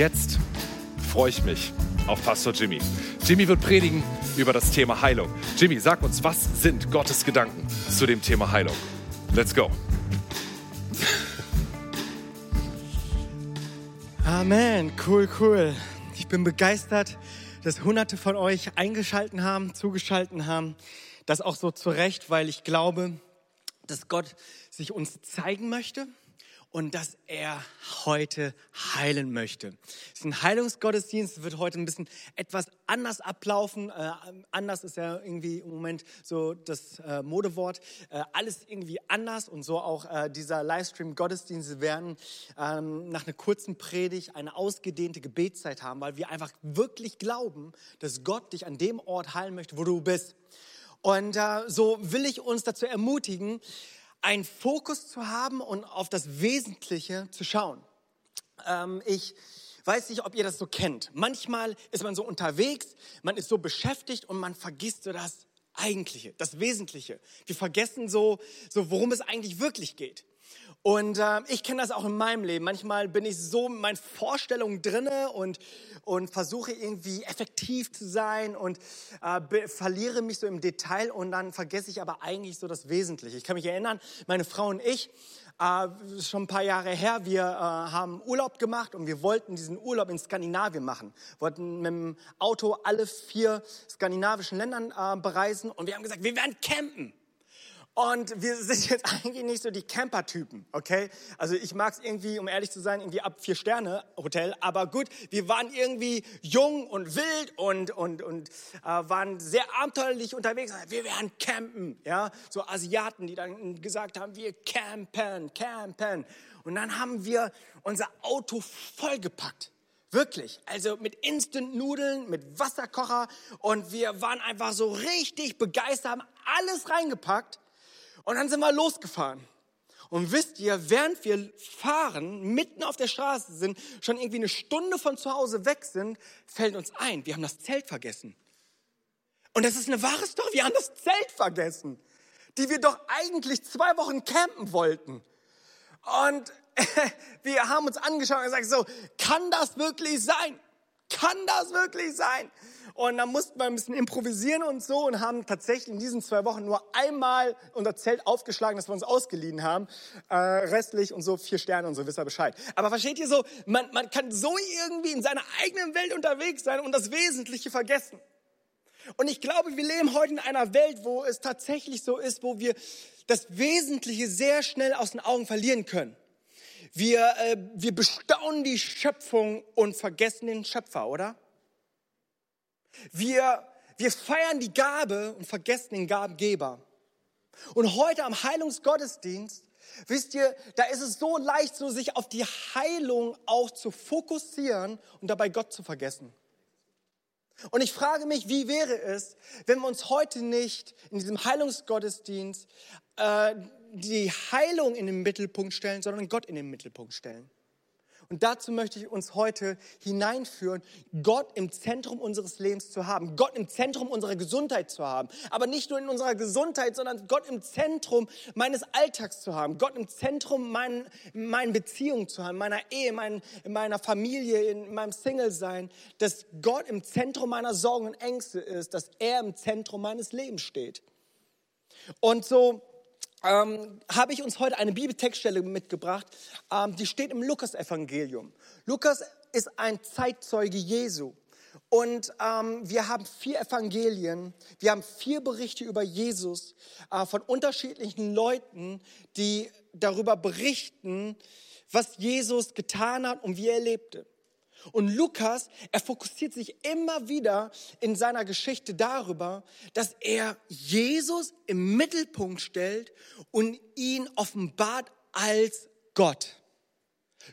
jetzt freue ich mich auf Pastor Jimmy. Jimmy wird predigen über das Thema Heilung. Jimmy, sag uns, was sind Gottes Gedanken zu dem Thema Heilung? Let's go. Amen, cool, cool. Ich bin begeistert, dass Hunderte von euch eingeschalten haben, zugeschalten haben. Das auch so zurecht, weil ich glaube, dass Gott sich uns zeigen möchte und dass er heute heilen möchte. Es ist ein Heilungsgottesdienst, wird heute ein bisschen etwas anders ablaufen. Äh, anders ist ja irgendwie im Moment so das äh, Modewort. Äh, alles irgendwie anders und so auch äh, dieser Livestream-Gottesdienst werden ähm, nach einer kurzen Predigt eine ausgedehnte Gebetszeit haben, weil wir einfach wirklich glauben, dass Gott dich an dem Ort heilen möchte, wo du bist. Und äh, so will ich uns dazu ermutigen, einen Fokus zu haben und auf das Wesentliche zu schauen. Ähm, ich weiß nicht, ob ihr das so kennt. Manchmal ist man so unterwegs, man ist so beschäftigt und man vergisst so das Eigentliche, das Wesentliche. Wir vergessen so, so worum es eigentlich wirklich geht. Und äh, ich kenne das auch in meinem Leben. Manchmal bin ich so in meinen Vorstellungen drinne und, und versuche irgendwie effektiv zu sein und äh, verliere mich so im Detail und dann vergesse ich aber eigentlich so das Wesentliche. Ich kann mich erinnern, meine Frau und ich, äh, schon ein paar Jahre her, wir äh, haben Urlaub gemacht und wir wollten diesen Urlaub in Skandinavien machen. Wir wollten mit dem Auto alle vier skandinavischen Ländern äh, bereisen und wir haben gesagt, wir werden campen. Und wir sind jetzt eigentlich nicht so die Camper-Typen, okay? Also ich mag es irgendwie, um ehrlich zu sein, irgendwie ab vier Sterne Hotel. Aber gut, wir waren irgendwie jung und wild und und und äh, waren sehr abenteuerlich unterwegs. Wir werden campen, ja? So Asiaten, die dann gesagt haben, wir campen, campen. Und dann haben wir unser Auto vollgepackt. Wirklich. Also mit Instant-Nudeln, mit Wasserkocher. Und wir waren einfach so richtig begeistert, haben alles reingepackt. Und dann sind wir losgefahren. Und wisst ihr, während wir fahren, mitten auf der Straße sind, schon irgendwie eine Stunde von zu Hause weg sind, fällt uns ein, wir haben das Zelt vergessen. Und das ist eine wahre Story, wir haben das Zelt vergessen, die wir doch eigentlich zwei Wochen campen wollten. Und wir haben uns angeschaut und gesagt, so, kann das wirklich sein? Kann das wirklich sein? Und dann mussten wir ein bisschen improvisieren und so und haben tatsächlich in diesen zwei Wochen nur einmal unser Zelt aufgeschlagen, das wir uns ausgeliehen haben. Äh, restlich und so vier Sterne und so, wisst ihr Bescheid. Aber versteht ihr so, man, man kann so irgendwie in seiner eigenen Welt unterwegs sein und das Wesentliche vergessen. Und ich glaube, wir leben heute in einer Welt, wo es tatsächlich so ist, wo wir das Wesentliche sehr schnell aus den Augen verlieren können. Wir, äh, wir bestaunen die Schöpfung und vergessen den Schöpfer, oder? Wir, wir feiern die Gabe und vergessen den Gabengeber. Und heute am Heilungsgottesdienst, wisst ihr, da ist es so leicht, so sich auf die Heilung auch zu fokussieren und dabei Gott zu vergessen. Und ich frage mich, wie wäre es, wenn wir uns heute nicht in diesem Heilungsgottesdienst äh, die Heilung in den Mittelpunkt stellen, sondern Gott in den Mittelpunkt stellen? Und dazu möchte ich uns heute hineinführen, Gott im Zentrum unseres Lebens zu haben, Gott im Zentrum unserer Gesundheit zu haben. Aber nicht nur in unserer Gesundheit, sondern Gott im Zentrum meines Alltags zu haben, Gott im Zentrum mein, meinen Beziehungen zu haben, meiner Ehe, mein, in meiner Familie, in meinem Single-Sein, dass Gott im Zentrum meiner Sorgen und Ängste ist, dass er im Zentrum meines Lebens steht. Und so ähm, habe ich uns heute eine Bibeltextstelle mitgebracht, ähm, die steht im Lukas-Evangelium. Lukas ist ein Zeitzeuge Jesu. Und ähm, wir haben vier Evangelien, wir haben vier Berichte über Jesus äh, von unterschiedlichen Leuten, die darüber berichten, was Jesus getan hat und wie er lebte. Und Lukas, er fokussiert sich immer wieder in seiner Geschichte darüber, dass er Jesus im Mittelpunkt stellt und ihn offenbart als Gott.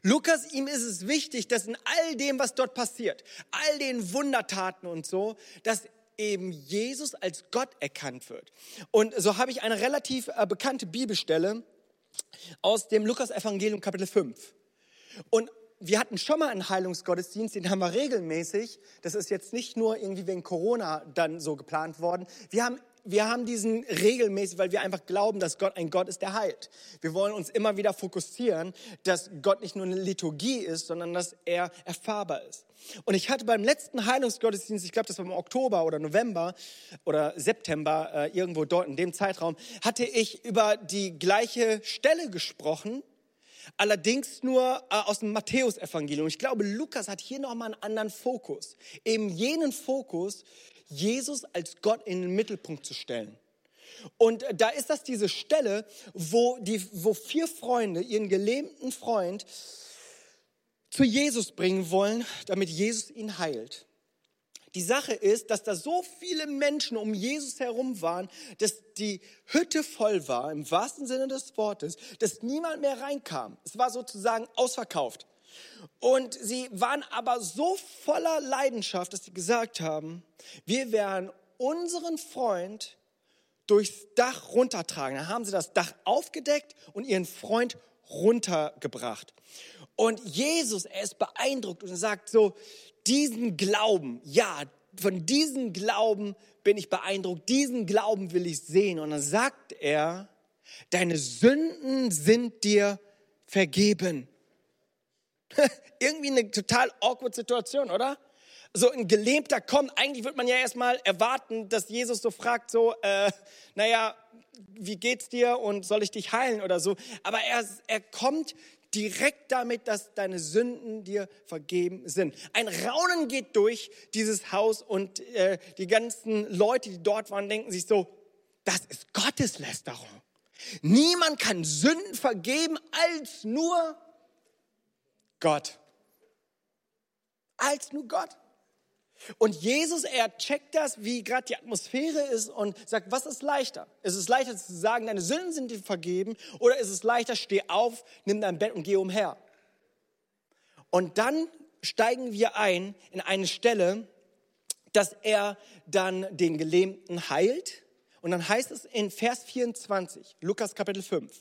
Lukas, ihm ist es wichtig, dass in all dem, was dort passiert, all den Wundertaten und so, dass eben Jesus als Gott erkannt wird. Und so habe ich eine relativ äh, bekannte Bibelstelle aus dem Lukas-Evangelium Kapitel 5. Und wir hatten schon mal einen Heilungsgottesdienst, den haben wir regelmäßig. Das ist jetzt nicht nur irgendwie wegen Corona dann so geplant worden. Wir haben wir haben diesen regelmäßig, weil wir einfach glauben, dass Gott ein Gott ist, der heilt. Wir wollen uns immer wieder fokussieren, dass Gott nicht nur eine Liturgie ist, sondern dass er erfahrbar ist. Und ich hatte beim letzten Heilungsgottesdienst, ich glaube, das war im Oktober oder November oder September, äh, irgendwo dort in dem Zeitraum, hatte ich über die gleiche Stelle gesprochen, allerdings nur äh, aus dem Matthäusevangelium. Ich glaube, Lukas hat hier nochmal einen anderen Fokus. Eben jenen Fokus, Jesus als Gott in den Mittelpunkt zu stellen. Und da ist das diese Stelle, wo, die, wo vier Freunde ihren gelähmten Freund zu Jesus bringen wollen, damit Jesus ihn heilt. Die Sache ist, dass da so viele Menschen um Jesus herum waren, dass die Hütte voll war, im wahrsten Sinne des Wortes, dass niemand mehr reinkam. Es war sozusagen ausverkauft. Und sie waren aber so voller Leidenschaft, dass sie gesagt haben, wir werden unseren Freund durchs Dach runtertragen. Dann haben sie das Dach aufgedeckt und ihren Freund runtergebracht. Und Jesus, er ist beeindruckt und sagt so, diesen Glauben, ja, von diesem Glauben bin ich beeindruckt, diesen Glauben will ich sehen. Und dann sagt er, deine Sünden sind dir vergeben. Irgendwie eine total awkward Situation, oder? So ein Gelähmter kommt, eigentlich würde man ja erstmal erwarten, dass Jesus so fragt, so, äh, naja, wie geht's dir und soll ich dich heilen oder so. Aber er, er kommt direkt damit, dass deine Sünden dir vergeben sind. Ein Raunen geht durch dieses Haus und äh, die ganzen Leute, die dort waren, denken sich so, das ist Gotteslästerung. Niemand kann Sünden vergeben als nur Gott. Als nur Gott. Und Jesus, er checkt das, wie gerade die Atmosphäre ist und sagt, was ist leichter? Ist es leichter zu sagen, deine Sünden sind dir vergeben oder ist es leichter, steh auf, nimm dein Bett und geh umher? Und dann steigen wir ein in eine Stelle, dass er dann den Gelähmten heilt. Und dann heißt es in Vers 24, Lukas Kapitel 5,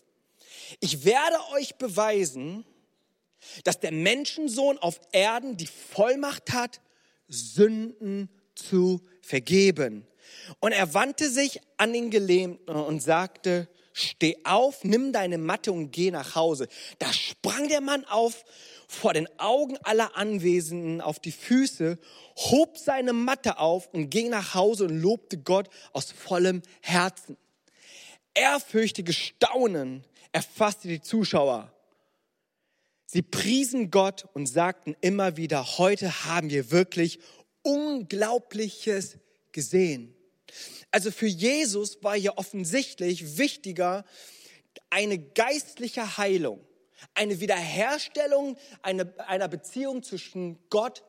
ich werde euch beweisen, dass der Menschensohn auf Erden die Vollmacht hat, Sünden zu vergeben. Und er wandte sich an den Gelähmten und sagte, steh auf, nimm deine Matte und geh nach Hause. Da sprang der Mann auf, vor den Augen aller Anwesenden auf die Füße, hob seine Matte auf und ging nach Hause und lobte Gott aus vollem Herzen. Ehrfürchtige Staunen erfasste die Zuschauer. Sie priesen Gott und sagten immer wieder, heute haben wir wirklich Unglaubliches gesehen. Also für Jesus war hier offensichtlich wichtiger eine geistliche Heilung, eine Wiederherstellung einer, einer Beziehung zwischen Gott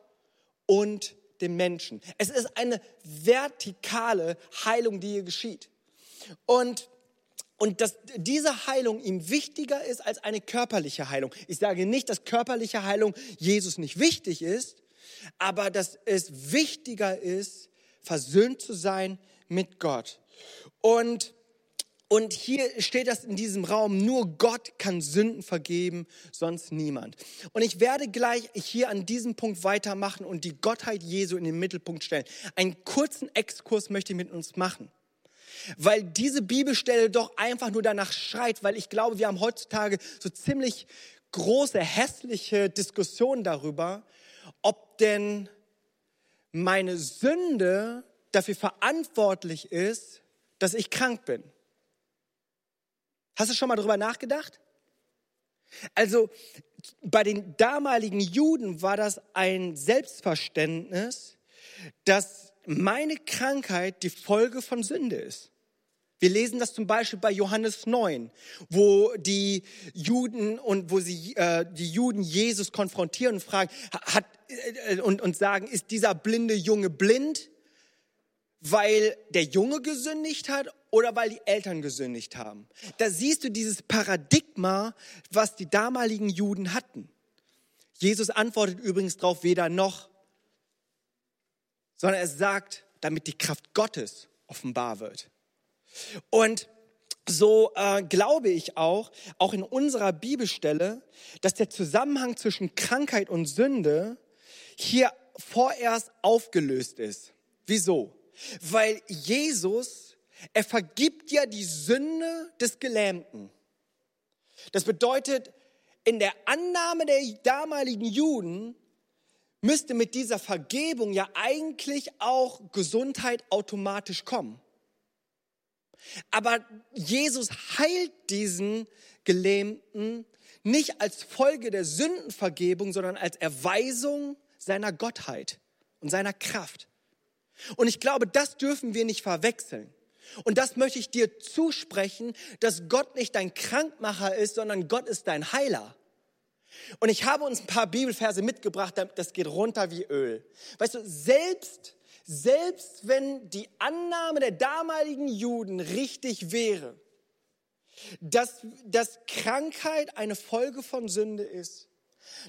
und dem Menschen. Es ist eine vertikale Heilung, die hier geschieht. Und und dass diese Heilung ihm wichtiger ist als eine körperliche Heilung. Ich sage nicht, dass körperliche Heilung Jesus nicht wichtig ist, aber dass es wichtiger ist, versöhnt zu sein mit Gott. Und und hier steht das in diesem Raum, nur Gott kann Sünden vergeben, sonst niemand. Und ich werde gleich hier an diesem Punkt weitermachen und die Gottheit Jesu in den Mittelpunkt stellen. Einen kurzen Exkurs möchte ich mit uns machen weil diese Bibelstelle doch einfach nur danach schreit, weil ich glaube, wir haben heutzutage so ziemlich große, hässliche Diskussionen darüber, ob denn meine Sünde dafür verantwortlich ist, dass ich krank bin. Hast du schon mal darüber nachgedacht? Also bei den damaligen Juden war das ein Selbstverständnis, dass meine Krankheit die Folge von Sünde ist. Wir lesen das zum Beispiel bei Johannes 9, wo die Juden und wo sie äh, die Juden Jesus konfrontieren und fragen hat, äh, und, und sagen, ist dieser blinde Junge blind, weil der Junge gesündigt hat oder weil die Eltern gesündigt haben? Da siehst du dieses Paradigma, was die damaligen Juden hatten. Jesus antwortet übrigens darauf weder noch, sondern er sagt, damit die Kraft Gottes offenbar wird. Und so äh, glaube ich auch, auch in unserer Bibelstelle, dass der Zusammenhang zwischen Krankheit und Sünde hier vorerst aufgelöst ist. Wieso? Weil Jesus Er vergibt ja die Sünde des Gelähmten. Das bedeutet, in der Annahme der damaligen Juden müsste mit dieser Vergebung ja eigentlich auch Gesundheit automatisch kommen. Aber Jesus heilt diesen Gelähmten nicht als Folge der Sündenvergebung, sondern als Erweisung seiner Gottheit und seiner Kraft. Und ich glaube, das dürfen wir nicht verwechseln. Und das möchte ich dir zusprechen, dass Gott nicht dein Krankmacher ist, sondern Gott ist dein Heiler. Und ich habe uns ein paar Bibelverse mitgebracht, das geht runter wie Öl. Weißt du, selbst, selbst wenn die Annahme der damaligen Juden richtig wäre, dass, dass Krankheit eine Folge von Sünde ist,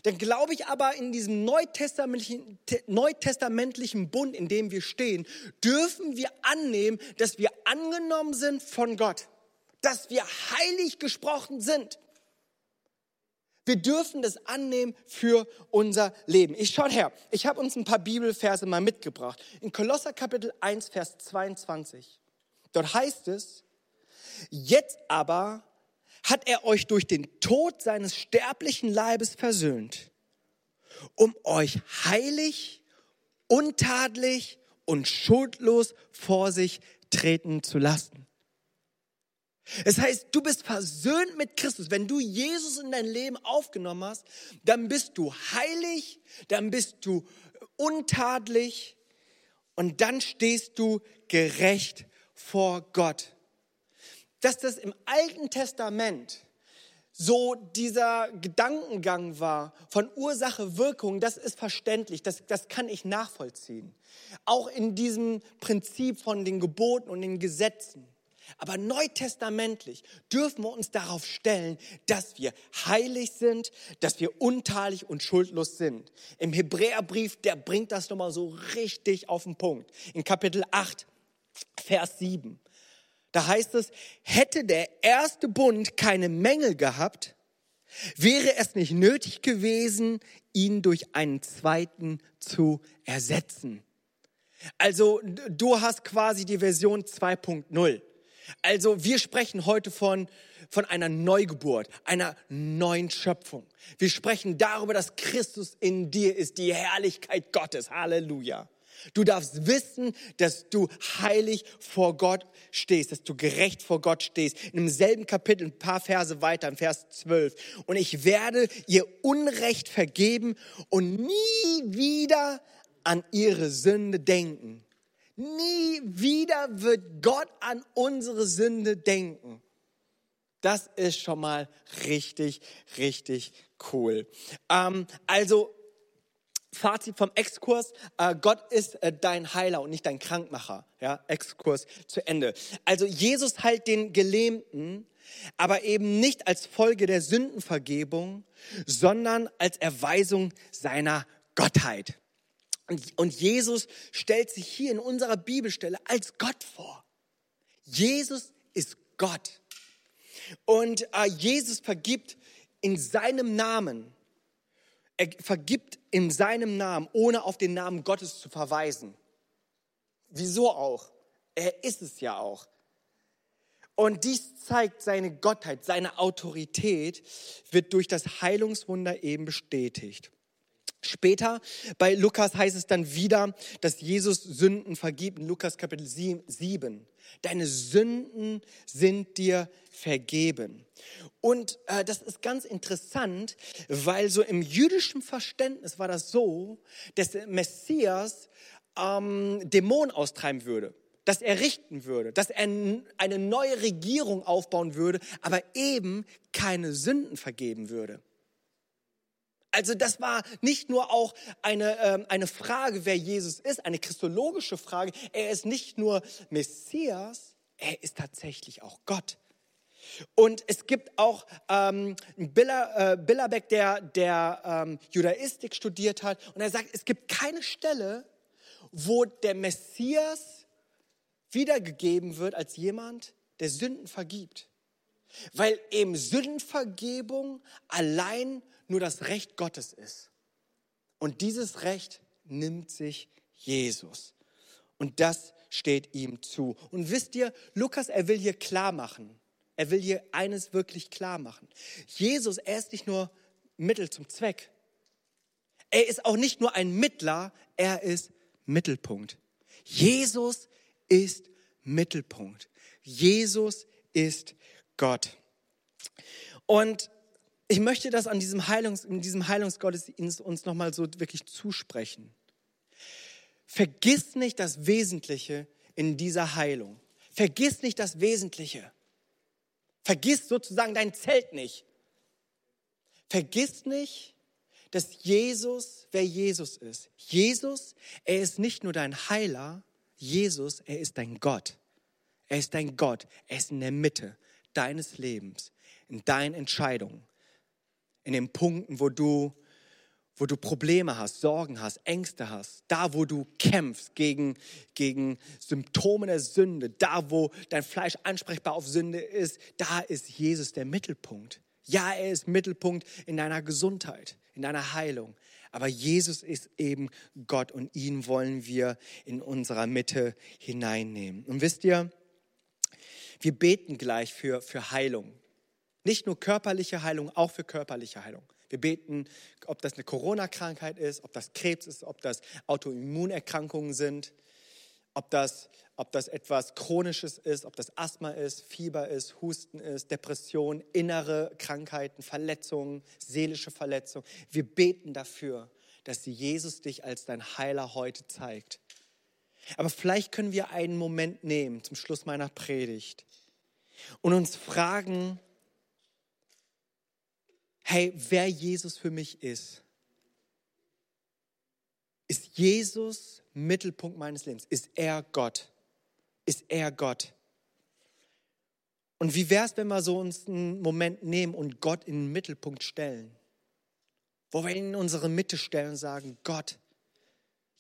dann glaube ich aber in diesem neutestamentlichen, neutestamentlichen Bund, in dem wir stehen, dürfen wir annehmen, dass wir angenommen sind von Gott, dass wir heilig gesprochen sind. Wir dürfen das annehmen für unser Leben. Ich schaut her, ich habe uns ein paar Bibelverse mal mitgebracht. In Kolosser Kapitel 1, Vers 22. Dort heißt es, jetzt aber hat er euch durch den Tod seines sterblichen Leibes versöhnt, um euch heilig, untadelig und schuldlos vor sich treten zu lassen. Es heißt, du bist versöhnt mit Christus. Wenn du Jesus in dein Leben aufgenommen hast, dann bist du heilig, dann bist du untadelig und dann stehst du gerecht vor Gott dass das im Alten Testament so dieser Gedankengang war von Ursache, Wirkung, das ist verständlich, das, das kann ich nachvollziehen. Auch in diesem Prinzip von den Geboten und den Gesetzen. Aber neutestamentlich dürfen wir uns darauf stellen, dass wir heilig sind, dass wir unteilig und schuldlos sind. Im Hebräerbrief, der bringt das nochmal so richtig auf den Punkt. In Kapitel 8, Vers 7. Da heißt es, hätte der erste Bund keine Mängel gehabt, wäre es nicht nötig gewesen, ihn durch einen zweiten zu ersetzen. Also du hast quasi die Version 2.0. Also wir sprechen heute von, von einer Neugeburt, einer neuen Schöpfung. Wir sprechen darüber, dass Christus in dir ist, die Herrlichkeit Gottes. Halleluja. Du darfst wissen, dass du heilig vor Gott stehst, dass du gerecht vor Gott stehst. In demselben Kapitel, ein paar Verse weiter, im Vers 12. Und ich werde ihr Unrecht vergeben und nie wieder an ihre Sünde denken. Nie wieder wird Gott an unsere Sünde denken. Das ist schon mal richtig, richtig cool. Ähm, also Fazit vom Exkurs, äh, Gott ist äh, dein Heiler und nicht dein Krankmacher. Ja, Exkurs zu Ende. Also Jesus heilt den Gelähmten, aber eben nicht als Folge der Sündenvergebung, sondern als Erweisung seiner Gottheit. Und, Jesus stellt sich hier in unserer Bibelstelle als Gott vor. Jesus ist Gott. Und äh, Jesus vergibt in seinem Namen er vergibt in seinem Namen, ohne auf den Namen Gottes zu verweisen. Wieso auch? Er ist es ja auch. Und dies zeigt seine Gottheit, seine Autorität wird durch das Heilungswunder eben bestätigt. Später bei Lukas heißt es dann wieder, dass Jesus Sünden vergibt in Lukas Kapitel 7. Deine Sünden sind dir vergeben. Und äh, das ist ganz interessant, weil so im jüdischen Verständnis war das so, dass der Messias ähm, Dämonen austreiben würde, dass er richten würde, dass er eine neue Regierung aufbauen würde, aber eben keine Sünden vergeben würde. Also das war nicht nur auch eine, ähm, eine Frage, wer Jesus ist, eine christologische Frage. Er ist nicht nur Messias, er ist tatsächlich auch Gott. Und es gibt auch ähm, Billa, äh, Billerbeck, der, der ähm, Judaistik studiert hat, und er sagt, es gibt keine Stelle, wo der Messias wiedergegeben wird als jemand, der Sünden vergibt. Weil eben Sündenvergebung allein nur das Recht Gottes ist. Und dieses Recht nimmt sich Jesus. Und das steht ihm zu. Und wisst ihr, Lukas, er will hier klar machen. Er will hier eines wirklich klar machen. Jesus, er ist nicht nur Mittel zum Zweck. Er ist auch nicht nur ein Mittler, er ist Mittelpunkt. Jesus ist Mittelpunkt. Jesus ist Gott. Und ich möchte das an diesem, Heilungs, in diesem Heilungsgottesdienst uns nochmal so wirklich zusprechen. Vergiss nicht das Wesentliche in dieser Heilung. Vergiss nicht das Wesentliche. Vergiss sozusagen dein Zelt nicht. Vergiss nicht, dass Jesus, wer Jesus ist. Jesus, er ist nicht nur dein Heiler, Jesus, er ist dein Gott. Er ist dein Gott. Er ist in der Mitte deines Lebens, in deinen Entscheidungen, in den Punkten, wo du, wo du Probleme hast, Sorgen hast, Ängste hast, da, wo du kämpfst gegen, gegen Symptome der Sünde, da, wo dein Fleisch ansprechbar auf Sünde ist, da ist Jesus der Mittelpunkt. Ja, er ist Mittelpunkt in deiner Gesundheit, in deiner Heilung. Aber Jesus ist eben Gott und ihn wollen wir in unserer Mitte hineinnehmen. Und wisst ihr, wir beten gleich für, für Heilung. Nicht nur körperliche Heilung, auch für körperliche Heilung. Wir beten, ob das eine Corona-Krankheit ist, ob das Krebs ist, ob das Autoimmunerkrankungen sind, ob das, ob das etwas Chronisches ist, ob das Asthma ist, Fieber ist, Husten ist, Depression, innere Krankheiten, Verletzungen, seelische Verletzungen. Wir beten dafür, dass Jesus dich als dein Heiler heute zeigt. Aber vielleicht können wir einen Moment nehmen zum Schluss meiner Predigt und uns fragen, hey, wer Jesus für mich ist. Ist Jesus Mittelpunkt meines Lebens? Ist er Gott? Ist er Gott? Und wie wäre es, wenn wir so uns einen Moment nehmen und Gott in den Mittelpunkt stellen? Wo wir ihn in unsere Mitte stellen und sagen, Gott,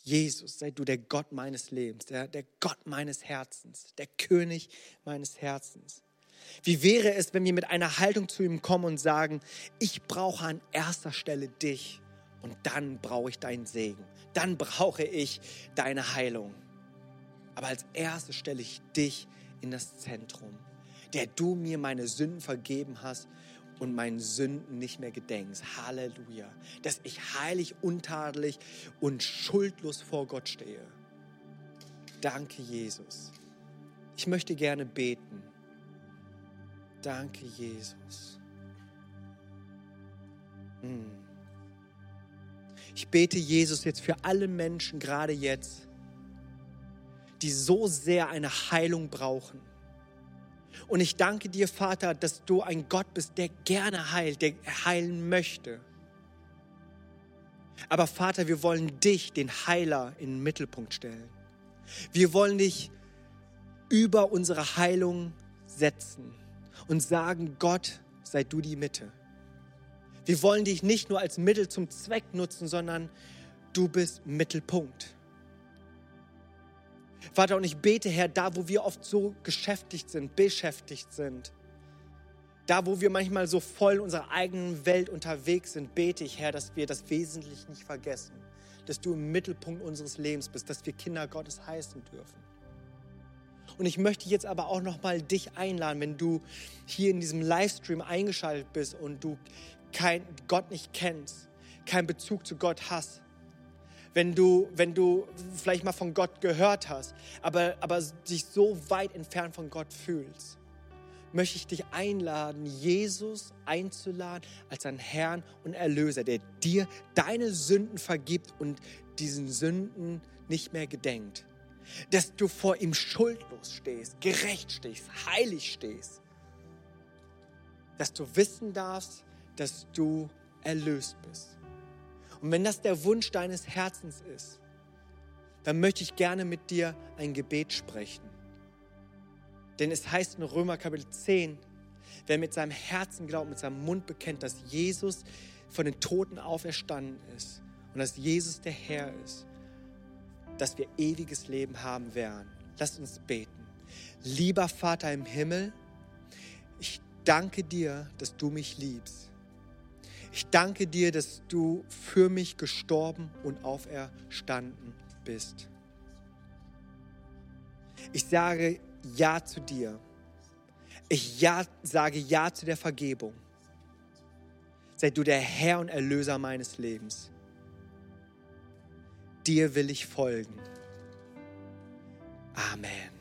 Jesus, sei du der Gott meines Lebens, der, der Gott meines Herzens, der König meines Herzens. Wie wäre es, wenn wir mit einer Haltung zu ihm kommen und sagen, ich brauche an erster Stelle dich und dann brauche ich deinen Segen, dann brauche ich deine Heilung. Aber als erstes stelle ich dich in das Zentrum, der du mir meine Sünden vergeben hast und meinen Sünden nicht mehr gedenkst. Halleluja. Dass ich heilig, untadelig und schuldlos vor Gott stehe. Danke, Jesus. Ich möchte gerne beten. Danke, Jesus. Hm. Ich bete, Jesus, jetzt für alle Menschen, gerade jetzt, die so sehr eine Heilung brauchen. Und ich danke dir, Vater, dass du ein Gott bist, der gerne heilt, der heilen möchte. Aber Vater, wir wollen dich, den Heiler, in den Mittelpunkt stellen. Wir wollen dich über unsere Heilung setzen und sagen, Gott, sei du die Mitte. Wir wollen dich nicht nur als Mittel zum Zweck nutzen, sondern du bist Mittelpunkt. Vater, und ich bete, Herr, da, wo wir oft so geschäftigt sind, beschäftigt sind, da, wo wir manchmal so voll in unserer eigenen Welt unterwegs sind, bete ich, Herr, dass wir das Wesentliche nicht vergessen, dass du im Mittelpunkt unseres Lebens bist, dass wir Kinder Gottes heißen dürfen. Und ich möchte jetzt aber auch noch mal dich einladen, wenn du hier in diesem Livestream eingeschaltet bist und du kein, Gott nicht kennst, keinen Bezug zu Gott hast. Wenn du, wenn du vielleicht mal von Gott gehört hast, aber, aber dich so weit entfernt von Gott fühlst, möchte ich dich einladen, Jesus einzuladen als dein Herrn und Erlöser, der dir deine Sünden vergibt und diesen Sünden nicht mehr gedenkt dass du vor ihm schuldlos stehst, gerecht stehst, heilig stehst. Dass du wissen darfst, dass du erlöst bist. Und wenn das der Wunsch deines Herzens ist, dann möchte ich gerne mit dir ein Gebet sprechen. Denn es heißt in Römer Kapitel 10, wer mit seinem Herzen glaubt, mit seinem Mund bekennt, dass Jesus von den Toten auferstanden ist und dass Jesus der Herr ist, dass wir ewiges Leben haben werden. Lasst uns beten. Lieber Vater im Himmel, ich danke dir, dass du mich liebst. Ich danke dir, dass du für mich gestorben und auferstanden bist. Ich sage Ja zu dir. Ich ja, sage Ja zu der Vergebung. Sei du der Herr und Erlöser meines Lebens. Dir will ich folgen. Amen.